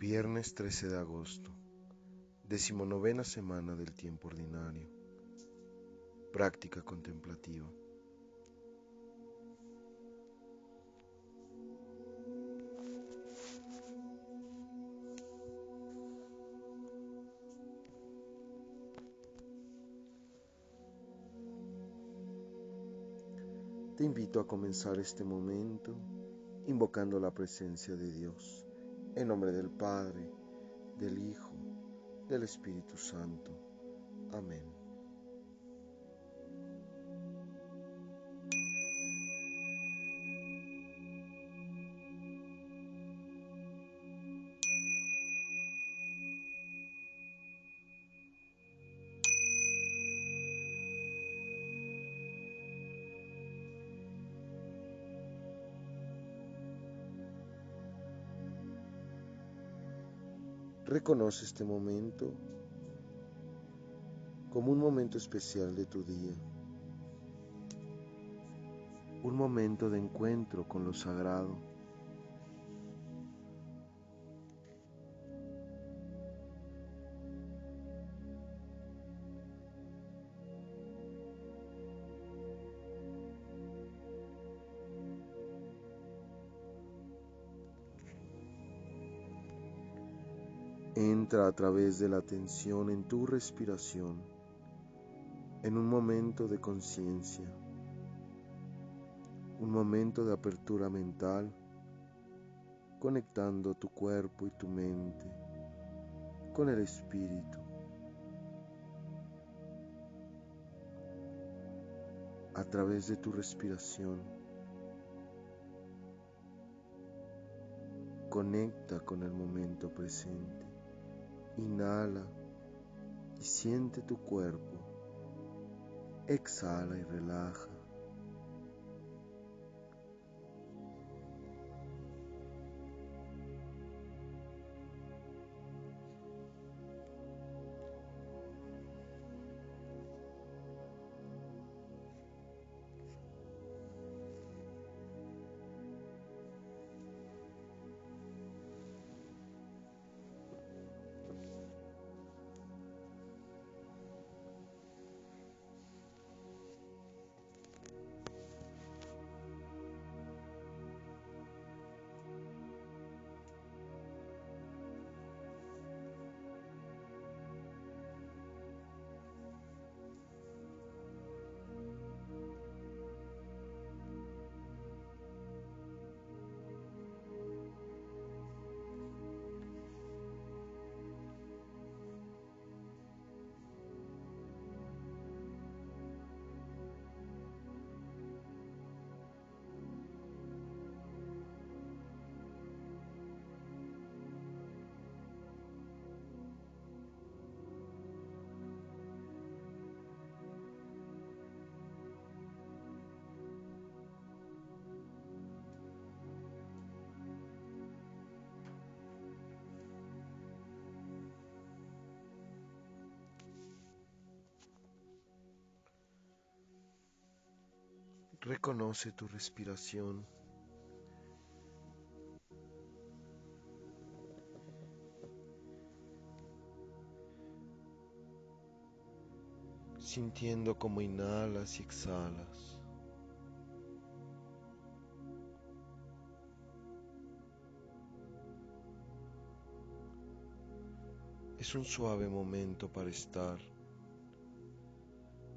Viernes 13 de agosto, decimonovena semana del tiempo ordinario. Práctica contemplativa. Te invito a comenzar este momento invocando la presencia de Dios, en nombre del Padre, del Hijo, del Espíritu Santo. Amén. Reconoce este momento como un momento especial de tu día, un momento de encuentro con lo sagrado. Entra a través de la atención en tu respiración, en un momento de conciencia, un momento de apertura mental, conectando tu cuerpo y tu mente con el espíritu. A través de tu respiración, conecta con el momento presente. Inhala y siente tu cuerpo. Exhala y relaja. Reconoce tu respiración. Sintiendo como inhalas y exhalas. Es un suave momento para estar.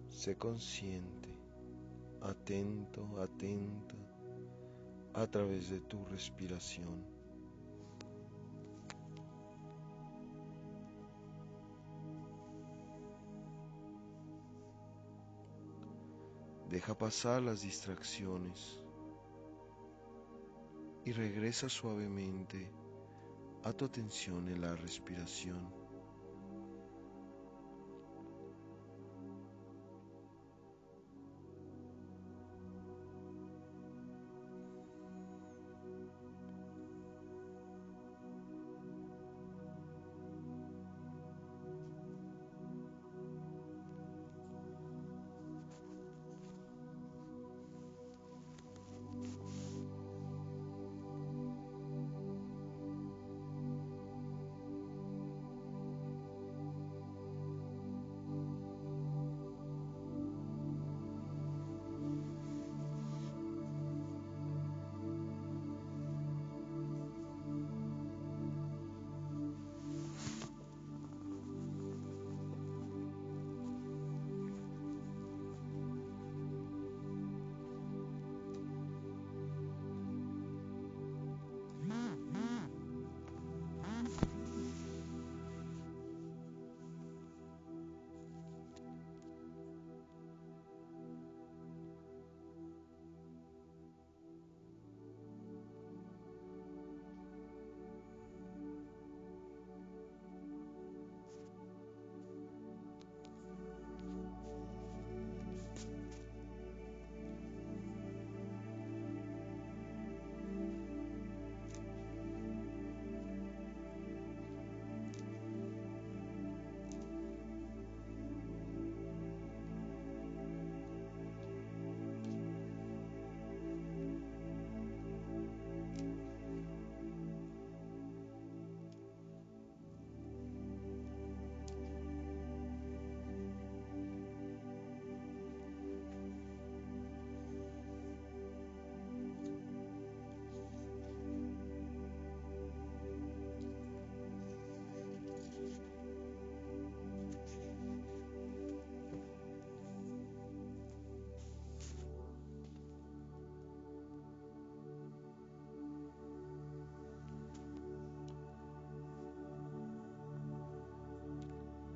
Sé consciente atento, atenta a través de tu respiración. Deja pasar las distracciones y regresa suavemente a tu atención en la respiración.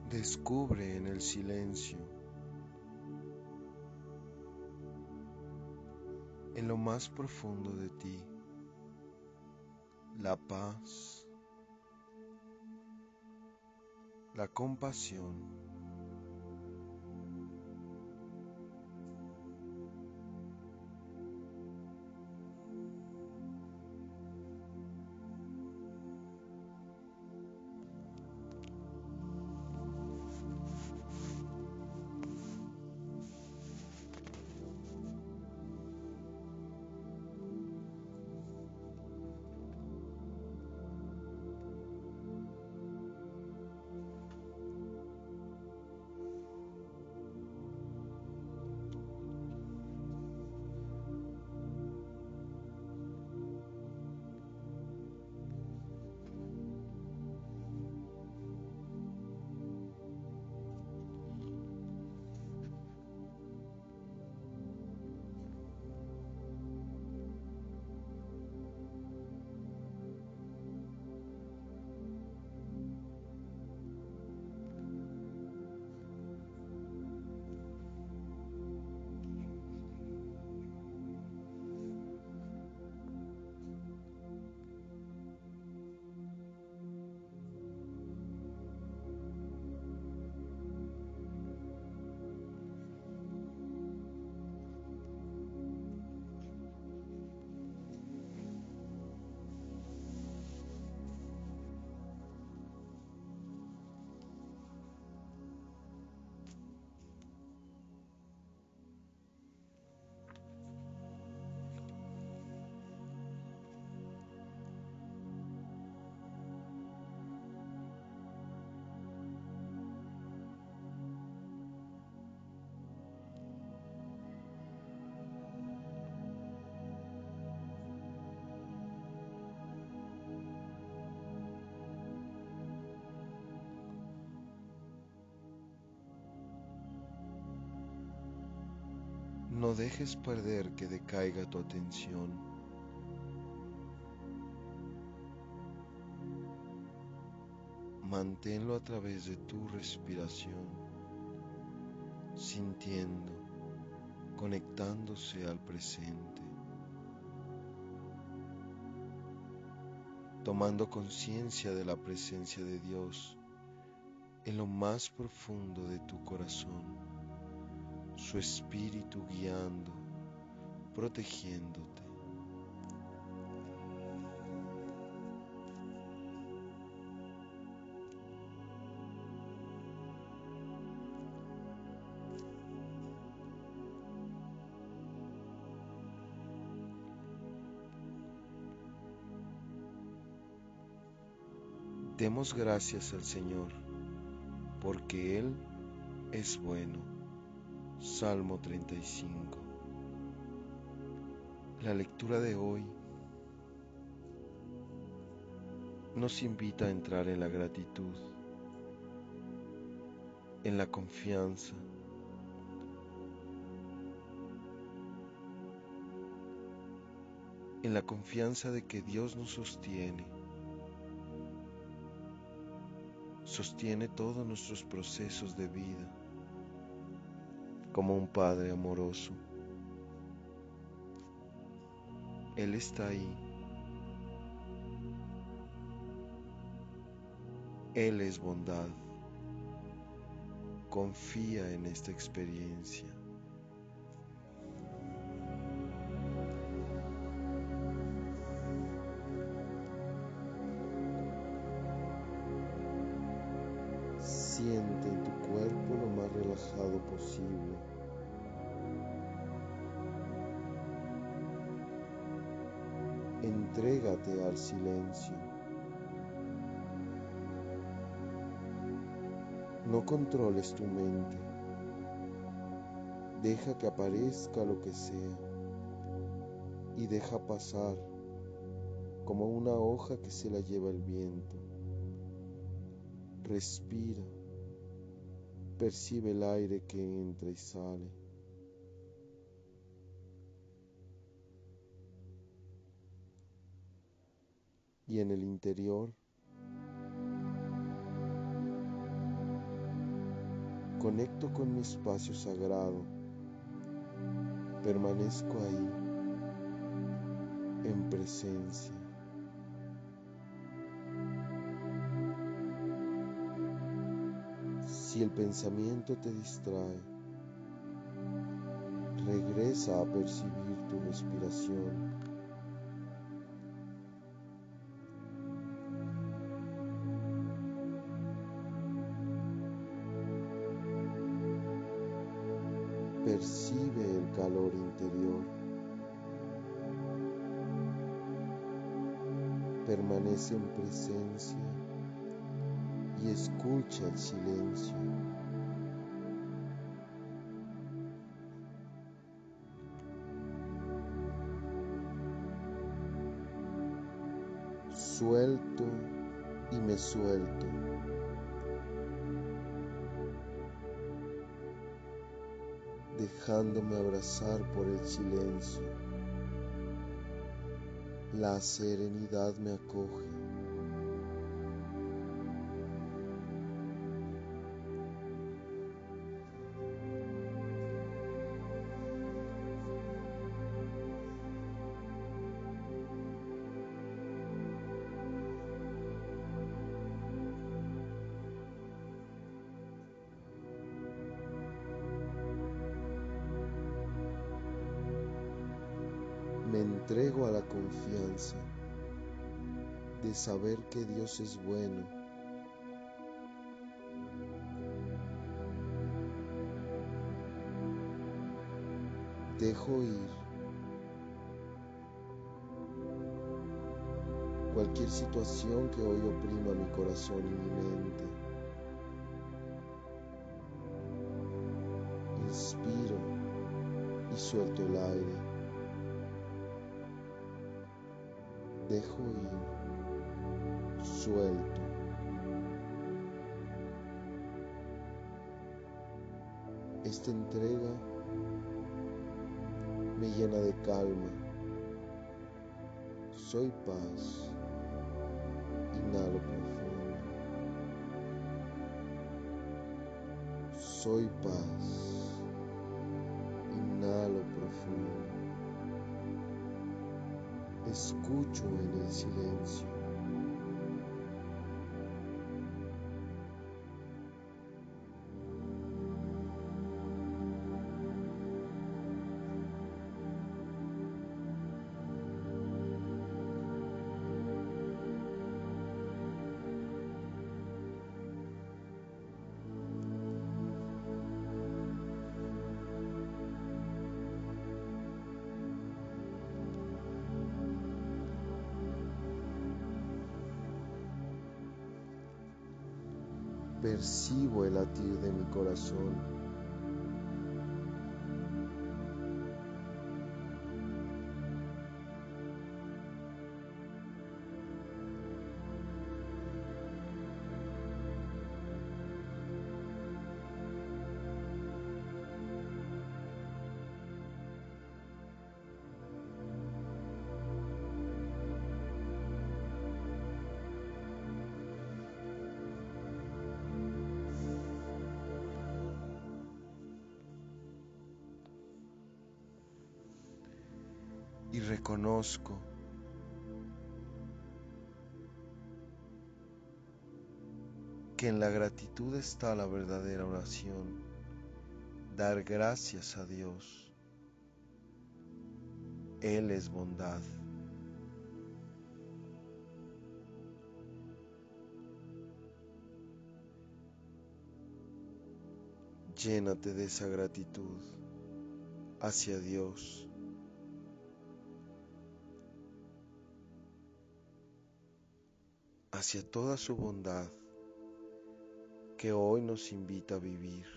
Descubre en el silencio, en lo más profundo de ti, la paz, la compasión No dejes perder que decaiga tu atención. Manténlo a través de tu respiración, sintiendo, conectándose al presente, tomando conciencia de la presencia de Dios en lo más profundo de tu corazón su espíritu guiando, protegiéndote. Demos gracias al Señor, porque Él es bueno. Salmo 35. La lectura de hoy nos invita a entrar en la gratitud, en la confianza, en la confianza de que Dios nos sostiene, sostiene todos nuestros procesos de vida como un Padre amoroso. Él está ahí. Él es bondad. Confía en esta experiencia. Posible. Entrégate al silencio. No controles tu mente. Deja que aparezca lo que sea y deja pasar como una hoja que se la lleva el viento. Respira percibe el aire que entra y sale. Y en el interior, conecto con mi espacio sagrado, permanezco ahí en presencia. Si el pensamiento te distrae, regresa a percibir tu respiración. Percibe el calor interior. Permanece en presencia escucha el silencio. Suelto y me suelto. dejándome abrazar por el silencio. La serenidad me acoge. Entrego a la confianza de saber que Dios es bueno. Dejo ir cualquier situación que hoy oprima mi corazón y mi mente. Inspiro y suelto el aire. Dejo ir, suelto. Esta entrega me llena de calma. Soy paz. Inhalo profundo. Soy paz. Inhalo profundo escucho en el silencio. Percibo el latir de mi corazón. Y reconozco que en la gratitud está la verdadera oración, dar gracias a Dios. Él es bondad. Llénate de esa gratitud hacia Dios. Hacia toda su bondad que hoy nos invita a vivir.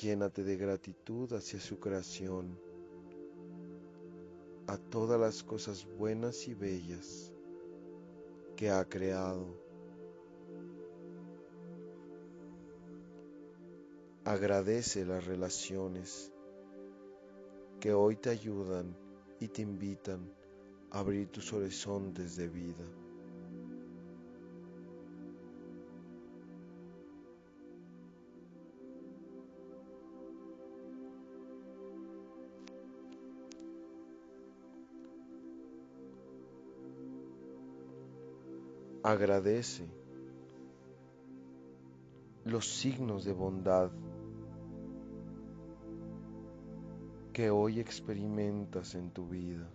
Llénate de gratitud hacia su creación, a todas las cosas buenas y bellas que ha creado. Agradece las relaciones que hoy te ayudan y te invitan abrir tus horizontes de vida. Agradece los signos de bondad que hoy experimentas en tu vida.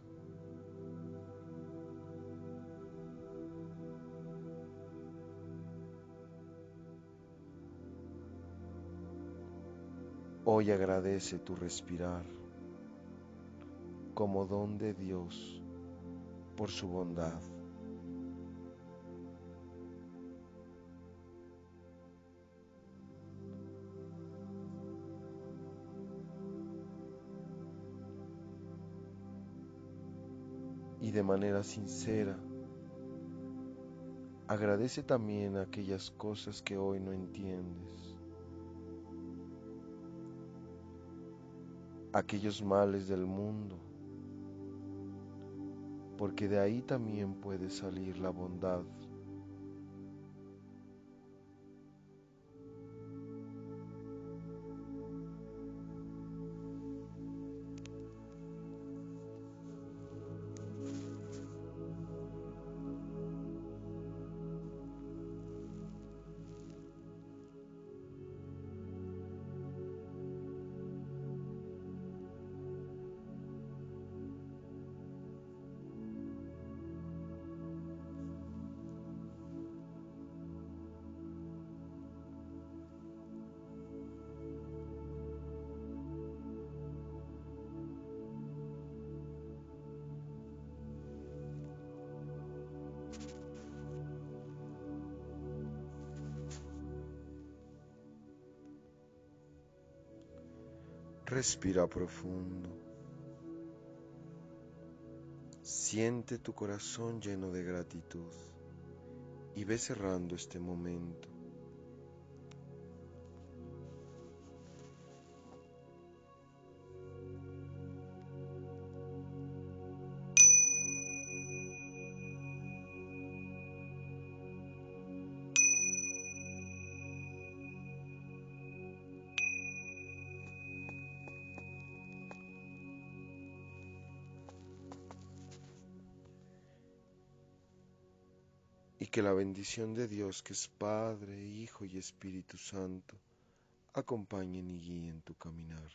Hoy agradece tu respirar como don de Dios por su bondad. De manera sincera. Agradece también aquellas cosas que hoy no entiendes, aquellos males del mundo, porque de ahí también puede salir la bondad Respira profundo. Siente tu corazón lleno de gratitud y ve cerrando este momento. Que la bendición de Dios, que es Padre, Hijo y Espíritu Santo, acompañen y guíen tu caminar.